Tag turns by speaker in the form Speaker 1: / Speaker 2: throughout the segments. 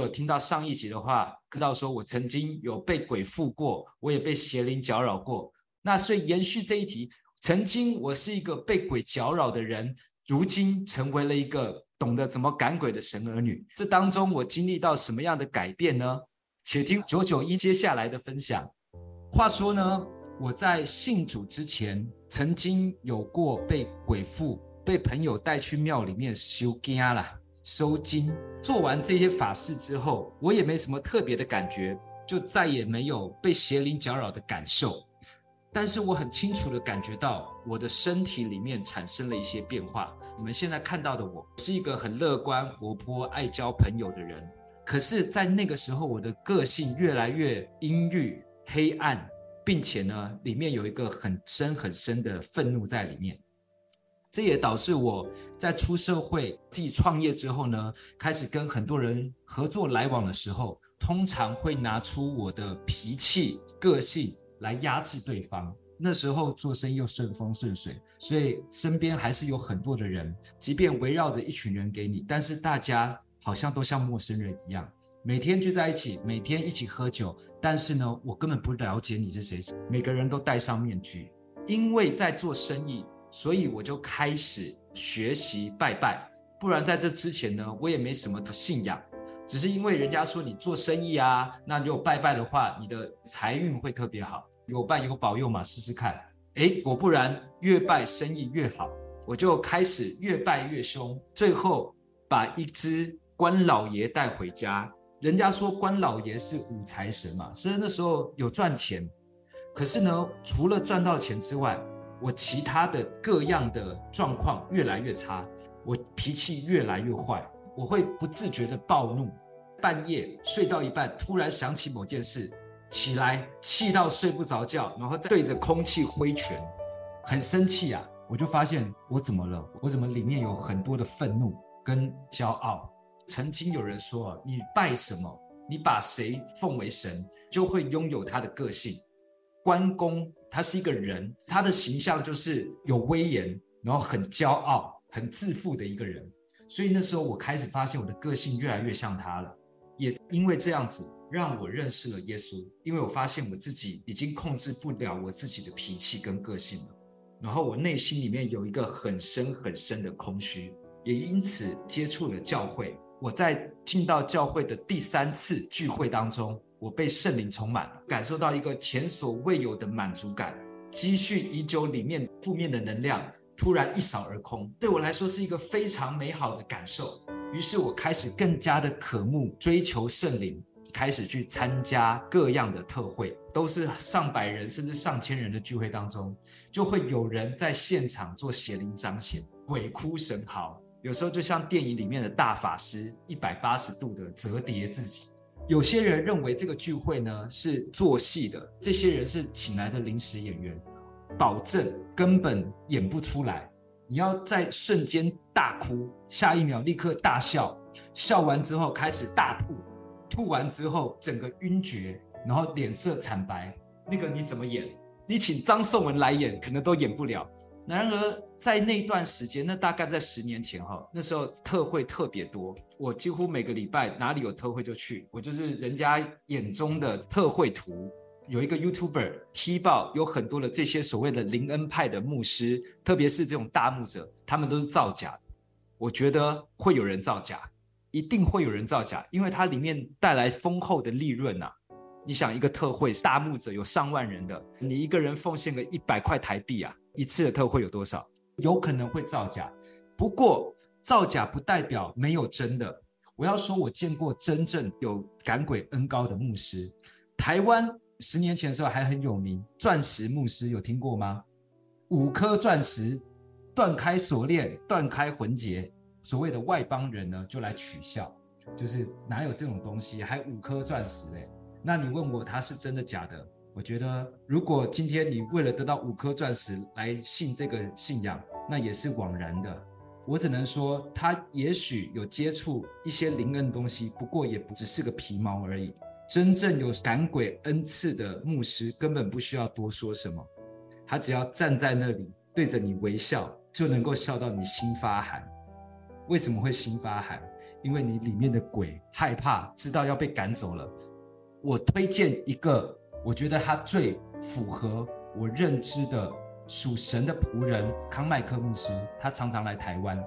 Speaker 1: 有听到上一集的话，知道说我曾经有被鬼附过，我也被邪灵搅扰过。那所以延续这一题，曾经我是一个被鬼搅扰的人，如今成为了一个懂得怎么赶鬼的神儿女。这当中我经历到什么样的改变呢？且听九九一接下来的分享。话说呢，我在信主之前，曾经有过被鬼附，被朋友带去庙里面修惊啦。收惊，做完这些法事之后，我也没什么特别的感觉，就再也没有被邪灵搅扰的感受。但是我很清楚的感觉到，我的身体里面产生了一些变化。你们现在看到的我，是一个很乐观、活泼、爱交朋友的人。可是，在那个时候，我的个性越来越阴郁、黑暗，并且呢，里面有一个很深很深的愤怒在里面。这也导致我在出社会、自己创业之后呢，开始跟很多人合作来往的时候，通常会拿出我的脾气、个性来压制对方。那时候做生意又顺风顺水，所以身边还是有很多的人，即便围绕着一群人给你，但是大家好像都像陌生人一样，每天聚在一起，每天一起喝酒，但是呢，我根本不了解你是谁。每个人都戴上面具，因为在做生意。所以我就开始学习拜拜，不然在这之前呢，我也没什么信仰，只是因为人家说你做生意啊，那你有拜拜的话，你的财运会特别好，有拜有保佑嘛，试试看。诶，果不然，越拜生意越好，我就开始越拜越凶，最后把一只关老爷带回家。人家说关老爷是五财神嘛，虽然那时候有赚钱，可是呢，除了赚到钱之外，我其他的各样的状况越来越差，我脾气越来越坏，我会不自觉的暴怒，半夜睡到一半突然想起某件事，起来气到睡不着觉，然后再对着空气挥拳，很生气啊！我就发现我怎么了？我怎么里面有很多的愤怒跟骄傲？曾经有人说，你拜什么，你把谁奉为神，就会拥有他的个性。关公他是一个人，他的形象就是有威严，然后很骄傲、很自负的一个人。所以那时候我开始发现我的个性越来越像他了。也因为这样子，让我认识了耶稣。因为我发现我自己已经控制不了我自己的脾气跟个性了。然后我内心里面有一个很深很深的空虚，也因此接触了教会。我在进到教会的第三次聚会当中，我被圣灵充满了，感受到一个前所未有的满足感，积蓄已久里面负面的能量突然一扫而空，对我来说是一个非常美好的感受。于是我开始更加的渴慕追求圣灵，开始去参加各样的特会，都是上百人甚至上千人的聚会当中，就会有人在现场做邪灵彰显，鬼哭神嚎，有时候就像电影里面的大法师一百八十度的折叠自己。有些人认为这个聚会呢是做戏的，这些人是请来的临时演员，保证根本演不出来。你要在瞬间大哭，下一秒立刻大笑，笑完之后开始大吐，吐完之后整个晕厥，然后脸色惨白，那个你怎么演？你请张颂文来演，可能都演不了。然而，在那段时间，那大概在十年前哈，那时候特会特别多，我几乎每个礼拜哪里有特会就去，我就是人家眼中的特会徒。有一个 YouTuber 踢爆，有很多的这些所谓的灵恩派的牧师，特别是这种大牧者，他们都是造假。我觉得会有人造假，一定会有人造假，因为它里面带来丰厚的利润呐、你想，一个特会大牧者有上万人的，你一个人奉献个一百块台币啊？一次的特惠有多少？有可能会造假，不过造假不代表没有真的。我要说，我见过真正有赶鬼恩高的牧师。台湾十年前的时候还很有名，钻石牧师有听过吗？五颗钻石断开锁链，断开魂结。所谓的外邦人呢，就来取笑，就是哪有这种东西，还五颗钻石哎？那你问我他是真的假的？我觉得，如果今天你为了得到五颗钻石来信这个信仰，那也是枉然的。我只能说，他也许有接触一些灵恩东西，不过也不只是个皮毛而已。真正有赶鬼恩赐的牧师，根本不需要多说什么，他只要站在那里对着你微笑，就能够笑到你心发寒。为什么会心发寒？因为你里面的鬼害怕，知道要被赶走了。我推荐一个，我觉得他最符合我认知的属神的仆人康麦克牧师。他常常来台湾，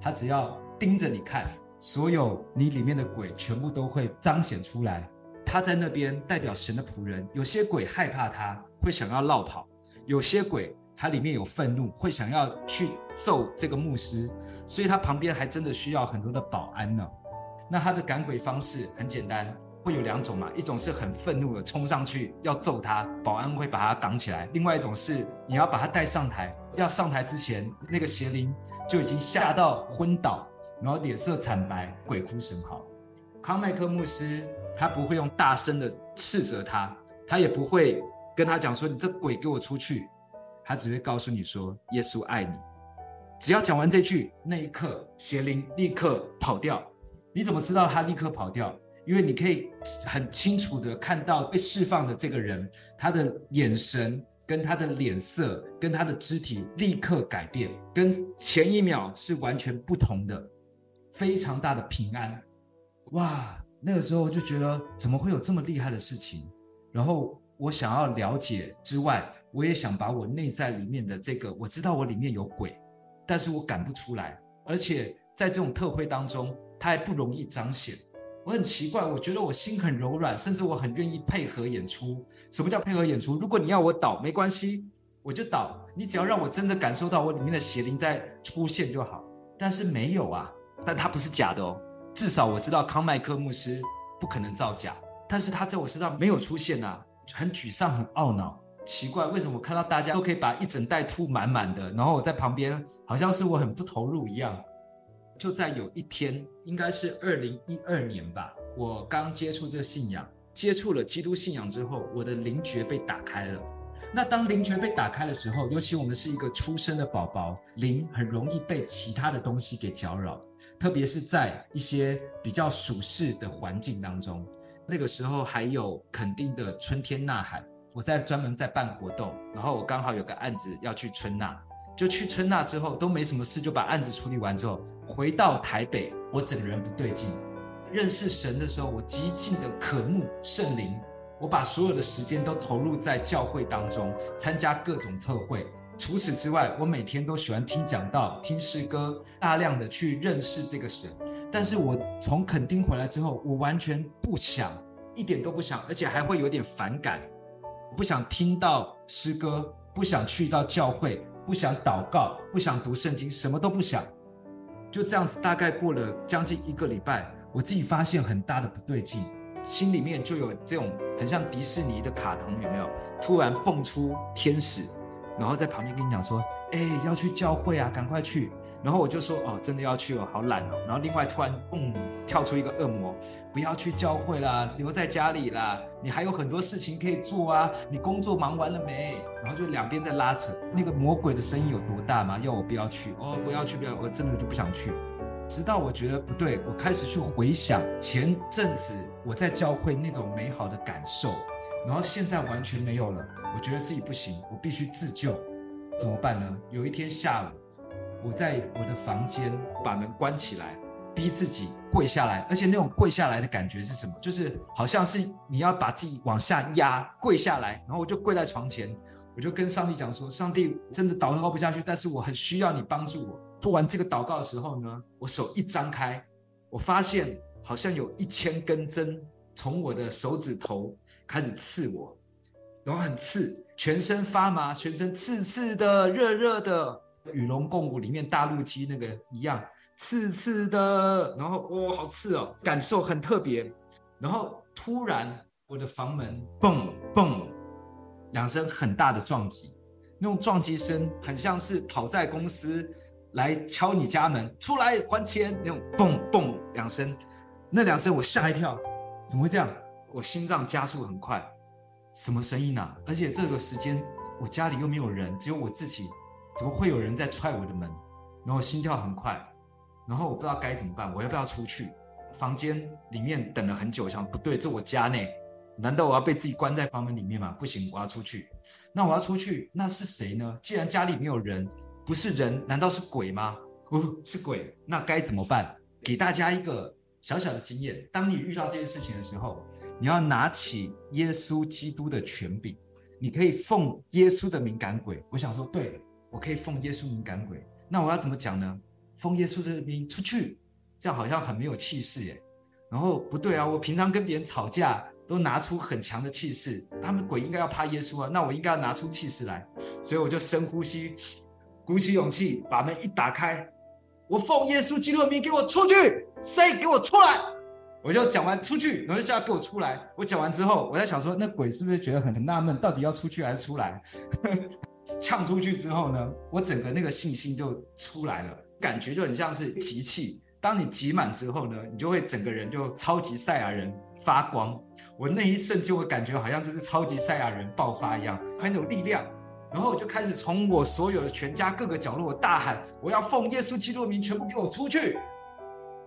Speaker 1: 他只要盯着你看，所有你里面的鬼全部都会彰显出来。他在那边代表神的仆人，有些鬼害怕他，会想要落跑；有些鬼他里面有愤怒，会想要去揍这个牧师。所以他旁边还真的需要很多的保安呢。那他的赶鬼方式很简单。会有两种嘛，一种是很愤怒的冲上去要揍他，保安会把他挡起来；另外一种是你要把他带上台，要上台之前，那个邪灵就已经吓到昏倒，然后脸色惨白，鬼哭神嚎。康麦克牧师他不会用大声的斥责他，他也不会跟他讲说你这鬼给我出去，他只会告诉你说耶稣爱你。只要讲完这句，那一刻邪灵立刻跑掉。你怎么知道他立刻跑掉？因为你可以很清楚的看到被释放的这个人，他的眼神跟他的脸色跟他的肢体立刻改变，跟前一秒是完全不同的，非常大的平安。哇，那个时候就觉得怎么会有这么厉害的事情？然后我想要了解之外，我也想把我内在里面的这个，我知道我里面有鬼，但是我赶不出来，而且在这种特会当中，它还不容易彰显。我很奇怪，我觉得我心很柔软，甚至我很愿意配合演出。什么叫配合演出？如果你要我倒，没关系，我就倒。你只要让我真的感受到我里面的邪灵在出现就好。但是没有啊，但他不是假的哦。至少我知道康麦克牧师不可能造假，但是他在我身上没有出现啊，很沮丧，很懊恼。奇怪，为什么我看到大家都可以把一整袋吐满满的，然后我在旁边好像是我很不投入一样。就在有一天，应该是二零一二年吧，我刚接触这个信仰，接触了基督信仰之后，我的灵觉被打开了。那当灵觉被打开的时候，尤其我们是一个出生的宝宝，灵很容易被其他的东西给搅扰，特别是在一些比较舒适的环境当中。那个时候还有肯定的春天呐喊，我在专门在办活动，然后我刚好有个案子要去春呐。就去春呐之后都没什么事，就把案子处理完之后回到台北，我整个人不对劲。认识神的时候，我极尽的渴慕圣灵，我把所有的时间都投入在教会当中，参加各种特会。除此之外，我每天都喜欢听讲道、听诗歌，大量的去认识这个神。但是我从垦丁回来之后，我完全不想，一点都不想，而且还会有点反感，不想听到诗歌，不想去到教会。不想祷告，不想读圣经，什么都不想，就这样子。大概过了将近一个礼拜，我自己发现很大的不对劲，心里面就有这种很像迪士尼的卡通，有没有？突然蹦出天使，然后在旁边跟你讲说：“哎，要去教会啊，赶快去。”然后我就说哦，真的要去哦，好懒哦。然后另外突然嗯，跳出一个恶魔，不要去教会啦，留在家里啦，你还有很多事情可以做啊。你工作忙完了没？然后就两边在拉扯。那个魔鬼的声音有多大吗？要我不要去哦，不要去，不要，我真的就不想去。直到我觉得不对，我开始去回想前阵子我在教会那种美好的感受，然后现在完全没有了。我觉得自己不行，我必须自救，怎么办呢？有一天下午。我在我的房间把门关起来，逼自己跪下来，而且那种跪下来的感觉是什么？就是好像是你要把自己往下压，跪下来，然后我就跪在床前，我就跟上帝讲说：“上帝，真的祷告不下去，但是我很需要你帮助我。”做完这个祷告的时候呢，我手一张开，我发现好像有一千根针从我的手指头开始刺我，然后很刺，全身发麻，全身刺刺的，热热的。与龙共舞里面大陆鸡那个一样，刺刺的，然后哦，好刺哦，感受很特别。然后突然我的房门蹦蹦两声很大的撞击，那种撞击声很像是讨债公司来敲你家门，出来还钱那种蹦蹦两声，那两声我吓一跳，怎么会这样？我心脏加速很快，什么声音啊？而且这个时间我家里又没有人，只有我自己。怎么会有人在踹我的门？然后心跳很快，然后我不知道该怎么办，我要不要出去？房间里面等了很久，想不对，这我家呢？难道我要被自己关在房门里面吗？不行，我要出去。那我要出去，那是谁呢？既然家里没有人，不是人，难道是鬼吗？不是鬼，那该怎么办？给大家一个小小的经验：当你遇到这件事情的时候，你要拿起耶稣基督的权柄，你可以奉耶稣的名赶鬼。我想说，对，我可以奉耶稣名赶鬼。那我要怎么讲呢？奉耶稣的名出去，这样好像很没有气势耶。然后不对啊，我平常跟别人吵架都拿出很强的气势，他们鬼应该要怕耶稣啊，那我应该要拿出气势来。所以我就深呼吸，鼓起勇气，把门一打开，我奉耶稣基督的名给我出去，谁给我出来？我就讲完出去，然后就叫他给我出来。我讲完之后，我在想说，那鬼是不是觉得很很纳闷，到底要出去还是出来？呛出去之后呢，我整个那个信心就出来了，感觉就很像是集气。当你集满之后呢，你就会整个人就超级赛亚人发光。我那一瞬间，我感觉好像就是超级赛亚人爆发一样，很有力量。然后我就开始从我所有的全家各个角落，我大喊：“我要奉耶稣基督的名，全部给我出去！”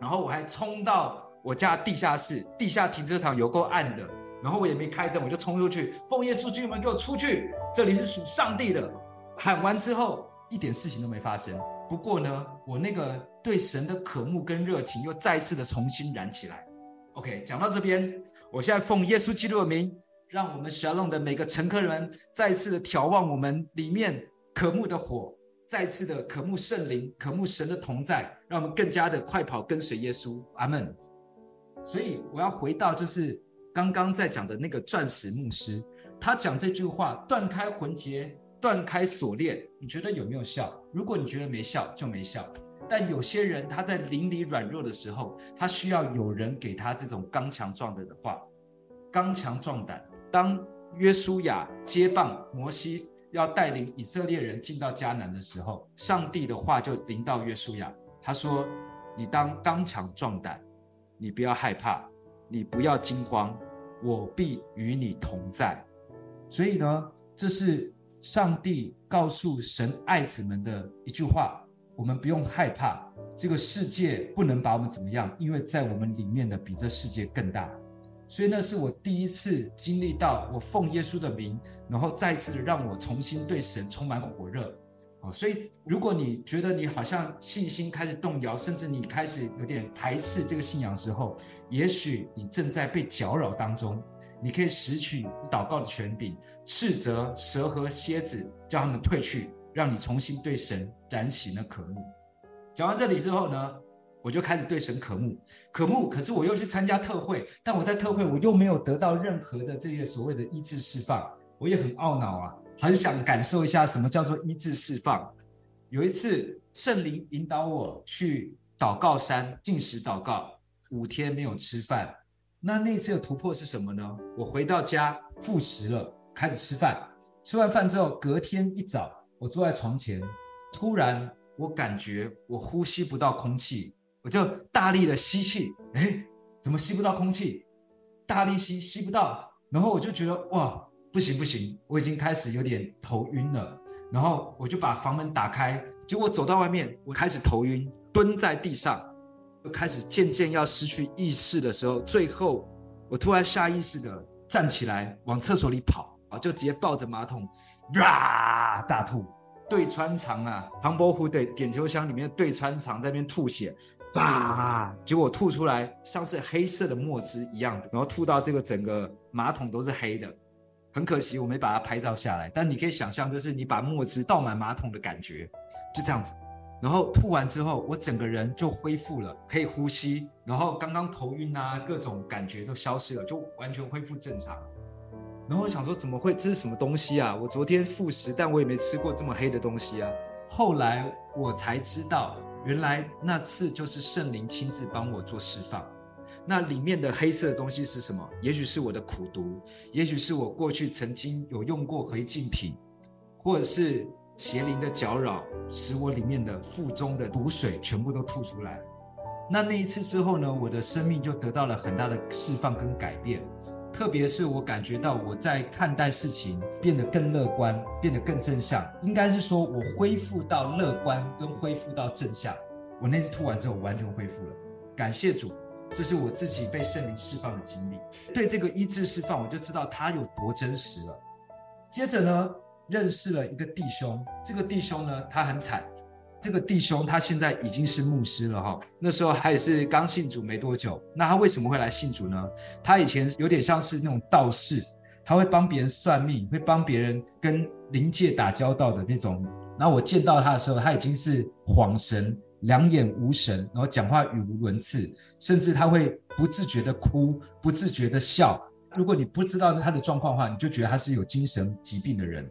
Speaker 1: 然后我还冲到我家地下室，地下停车场有够暗的，然后我也没开灯，我就冲出去，奉耶稣基督门给我出去！这里是属上帝的。喊完之后，一点事情都没发生。不过呢，我那个对神的渴慕跟热情又再次的重新燃起来。OK，讲到这边，我现在奉耶稣基督的名，让我们沙龙的每个乘客人再次的眺望我们里面渴慕的火，再次的渴慕圣灵，渴慕神的同在，让我们更加的快跑跟随耶稣。阿门。所以我要回到就是刚刚在讲的那个钻石牧师，他讲这句话：断开魂结。断开锁链，你觉得有没有效？如果你觉得没效，就没效。但有些人他在灵里软弱的时候，他需要有人给他这种刚强壮胆的话，刚强壮胆。当约书亚接棒摩西要带领以色列人进到迦南的时候，上帝的话就临到约书亚，他说：“你当刚强壮胆，你不要害怕，你不要惊慌，我必与你同在。”所以呢，这是。上帝告诉神爱子们的一句话：我们不用害怕，这个世界不能把我们怎么样，因为在我们里面的比这世界更大。所以那是我第一次经历到，我奉耶稣的名，然后再次让我重新对神充满火热。哦，所以如果你觉得你好像信心开始动摇，甚至你开始有点排斥这个信仰的时候，也许你正在被搅扰当中。你可以拾取祷告的权柄，斥责蛇和蝎子，叫他们退去，让你重新对神燃起那渴慕。讲完这里之后呢，我就开始对神渴慕，渴慕。可是我又去参加特会，但我在特会我又没有得到任何的这些所谓的医治释放，我也很懊恼啊，很想感受一下什么叫做医治释放。有一次圣灵引导我去祷告山进食祷告，五天没有吃饭。那那次的突破是什么呢？我回到家复食了，开始吃饭。吃完饭之后，隔天一早，我坐在床前，突然我感觉我呼吸不到空气，我就大力的吸气，诶，怎么吸不到空气？大力吸吸不到，然后我就觉得哇，不行不行，我已经开始有点头晕了。然后我就把房门打开，结果走到外面，我开始头晕，蹲在地上。就开始渐渐要失去意识的时候，最后我突然下意识的站起来往厕所里跑啊，就直接抱着马桶，哇，大吐，对穿肠啊，唐伯虎的点秋香里面对穿肠在那边吐血，哇，结果吐出来像是黑色的墨汁一样的，然后吐到这个整个马桶都是黑的，很可惜我没把它拍照下来，但你可以想象，就是你把墨汁倒满马桶的感觉，就这样子。然后吐完之后，我整个人就恢复了，可以呼吸。然后刚刚头晕啊，各种感觉都消失了，就完全恢复正常。然后我想说，怎么会？这是什么东西啊？我昨天复食，但我也没吃过这么黑的东西啊。后来我才知道，原来那次就是圣灵亲自帮我做释放。那里面的黑色的东西是什么？也许是我的苦毒，也许是我过去曾经有用过违禁品，或者是。邪灵的搅扰，使我里面的腹中的毒水全部都吐出来。那那一次之后呢，我的生命就得到了很大的释放跟改变。特别是我感觉到我在看待事情变得更乐观，变得更正向。应该是说我恢复到乐观跟恢复到正向。我那次吐完之后完全恢复了，感谢主，这是我自己被圣灵释放的经历。对这个医治释放，我就知道它有多真实了。接着呢，认识了一个弟兄，这个弟兄呢，他很惨，这个弟兄他现在已经是牧师了哈，那时候他也是刚信主没多久。那他为什么会来信主呢？他以前有点像是那种道士，他会帮别人算命，会帮别人跟灵界打交道的那种。然后我见到他的时候，他已经是恍神，两眼无神，然后讲话语无伦次，甚至他会不自觉的哭，不自觉的笑。如果你不知道他的状况的话，你就觉得他是有精神疾病的人。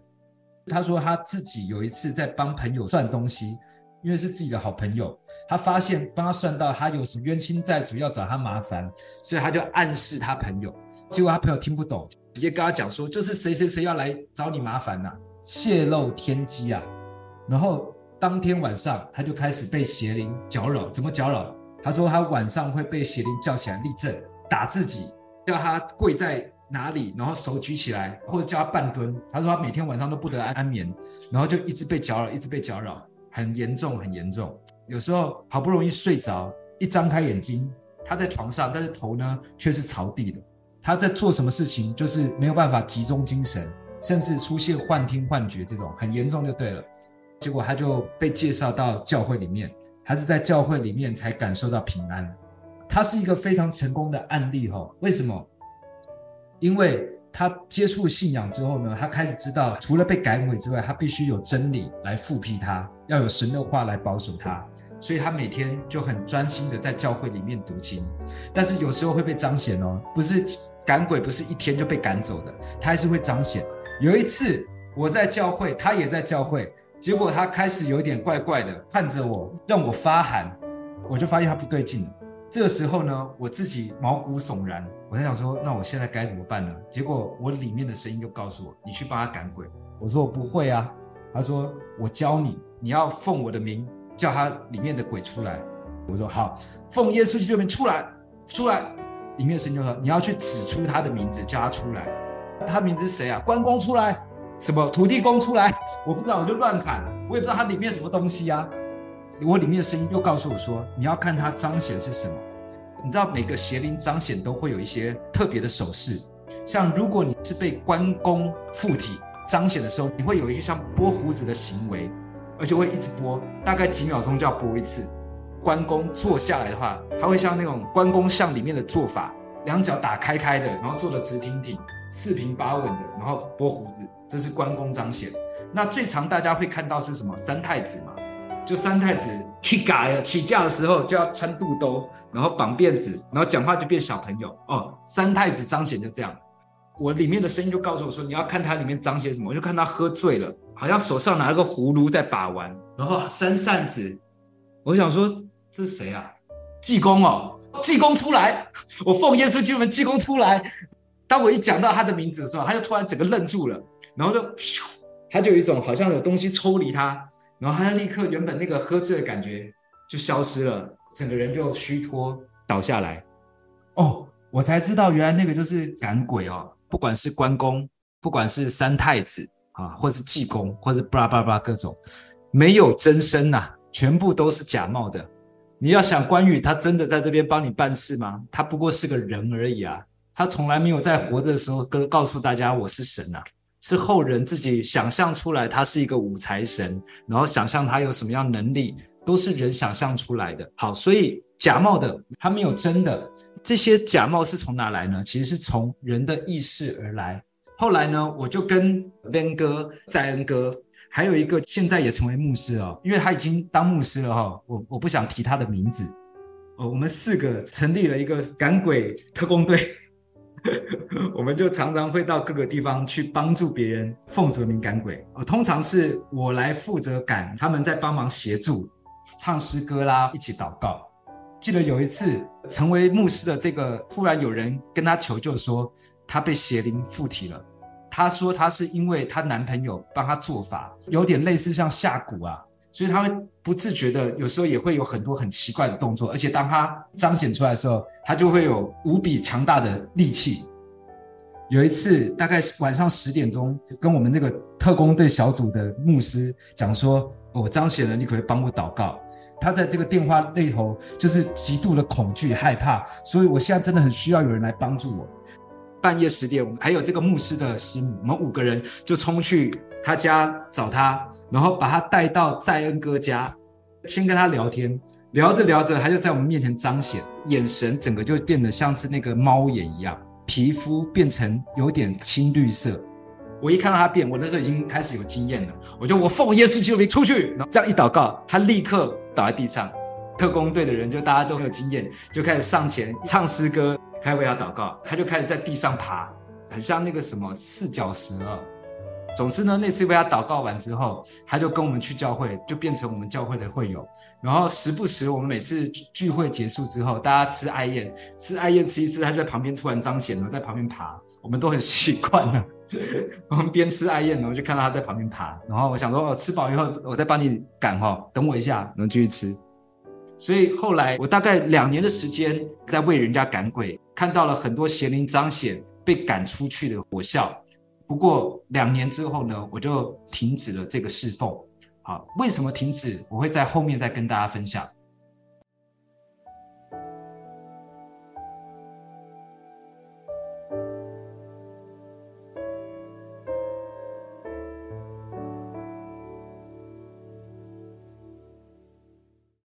Speaker 1: 他说他自己有一次在帮朋友算东西。因为是自己的好朋友，他发现帮他算到他有什么冤亲债主要找他麻烦，所以他就暗示他朋友。结果他朋友听不懂，直接跟他讲说，就是谁谁谁要来找你麻烦呐、啊，泄露天机啊。然后当天晚上他就开始被邪灵搅扰，怎么搅扰？他说他晚上会被邪灵叫起来立正，打自己，叫他跪在哪里，然后手举起来，或者叫他半蹲。他说他每天晚上都不得安安眠，然后就一直被搅扰，一直被搅扰。很严重，很严重。有时候好不容易睡着，一张开眼睛，他在床上，但是头呢却是朝地的。他在做什么事情，就是没有办法集中精神，甚至出现幻听、幻觉这种，很严重就对了。结果他就被介绍到教会里面，他是在教会里面才感受到平安。他是一个非常成功的案例哈。为什么？因为。他接触信仰之后呢，他开始知道，除了被赶鬼之外，他必须有真理来复辟他，要有神的话来保守他。所以他每天就很专心的在教会里面读经。但是有时候会被彰显哦，不是赶鬼，不是一天就被赶走的，他还是会彰显。有一次我在教会，他也在教会，结果他开始有点怪怪的看着我，让我发寒，我就发现他不对劲了。这个时候呢，我自己毛骨悚然，我在想说，那我现在该怎么办呢？结果我里面的声音就告诉我，你去帮他赶鬼。我说我不会啊，他说我教你，你要奉我的名叫他里面的鬼出来。我说好，奉耶稣基督的名出来，出来。里面的声音就说你要去指出他的名字，叫他出来。他名字是谁啊？关公出来，什么土地公出来？我不知道，我就乱喊，我也不知道它里面什么东西啊。我里面的声音又告诉我说：“你要看它彰显是什么？你知道每个邪灵彰显都会有一些特别的手势，像如果你是被关公附体彰显的时候，你会有一些像拨胡子的行为，而且会一直拨，大概几秒钟就要拨一次。关公坐下来的话，他会像那种关公像里面的做法，两脚打开开的，然后坐的直挺挺、四平八稳的，然后拨胡子，这是关公彰显。那最常大家会看到是什么？三太子嘛。”就三太子起驾起驾的时候就要穿肚兜，然后绑辫子，然后讲话就变小朋友哦。三太子彰显就这样，我里面的声音就告诉我说，你要看他里面彰显什么，我就看他喝醉了，好像手上拿了个葫芦在把玩，然后扇扇子。我想说这是谁啊？济公哦，济公出来，我奉耶稣基督的济公出来。当我一讲到他的名字的时候，他就突然整个愣住了，然后就，他就有一种好像有东西抽离他。然后他立刻原本那个喝醉的感觉就消失了，整个人就虚脱倒下来。哦，我才知道原来那个就是赶鬼哦，不管是关公，不管是三太子啊，或是济公，或是巴拉巴拉各种，没有真身呐、啊，全部都是假冒的。你要想关羽他真的在这边帮你办事吗？他不过是个人而已啊，他从来没有在活着的时候跟告诉大家我是神呐、啊。是后人自己想象出来，他是一个武财神，然后想象他有什么样能力，都是人想象出来的。好，所以假冒的他没有真的，这些假冒是从哪来呢？其实是从人的意识而来。后来呢，我就跟 Van 哥、在恩哥，还有一个现在也成为牧师了，因为他已经当牧师了哈。我我不想提他的名字。哦，我们四个成立了一个赶鬼特工队。我们就常常会到各个地方去帮助别人奉主名赶鬼。哦，通常是我来负责赶，他们在帮忙协助唱诗歌啦，一起祷告。记得有一次成为牧师的这个，忽然有人跟他求救说，他被邪灵附体了。他说他是因为她男朋友帮他做法，有点类似像下蛊啊。所以他会不自觉的，有时候也会有很多很奇怪的动作，而且当他彰显出来的时候，他就会有无比强大的力气。有一次，大概晚上十点钟，跟我们那个特工队小组的牧师讲说：“我彰显了，你可不可以帮我祷告？”他在这个电话那头就是极度的恐惧害怕，所以我现在真的很需要有人来帮助我。半夜十点，我们还有这个牧师的师母，我们五个人就冲去他家找他。然后把他带到在恩哥家，先跟他聊天，聊着聊着，他就在我们面前彰显，眼神整个就变得像是那个猫眼一样，皮肤变成有点青绿色。我一看到他变，我那时候已经开始有经验了，我就我奉耶稣基督名出去，然后这样一祷告，他立刻倒在地上。特工队的人就大家都很有经验，就开始上前唱诗歌，开始为他祷告。他就开始在地上爬，很像那个什么四脚蛇啊。总之呢，那次为他祷告完之后，他就跟我们去教会，就变成我们教会的会友。然后时不时，我们每次聚会结束之后，大家吃爱宴，吃爱宴吃一吃，他就在旁边突然彰显了，在旁边爬。我们都很习惯了。我们边吃爱宴，然后就看到他在旁边爬。然后我想说，哦，吃饱以后我再帮你赶哈，等我一下，能继续吃。所以后来我大概两年的时间在为人家赶鬼，看到了很多邪灵彰显被赶出去的果效。不过两年之后呢，我就停止了这个侍奉。好，为什么停止？我会在后面再跟大家分享。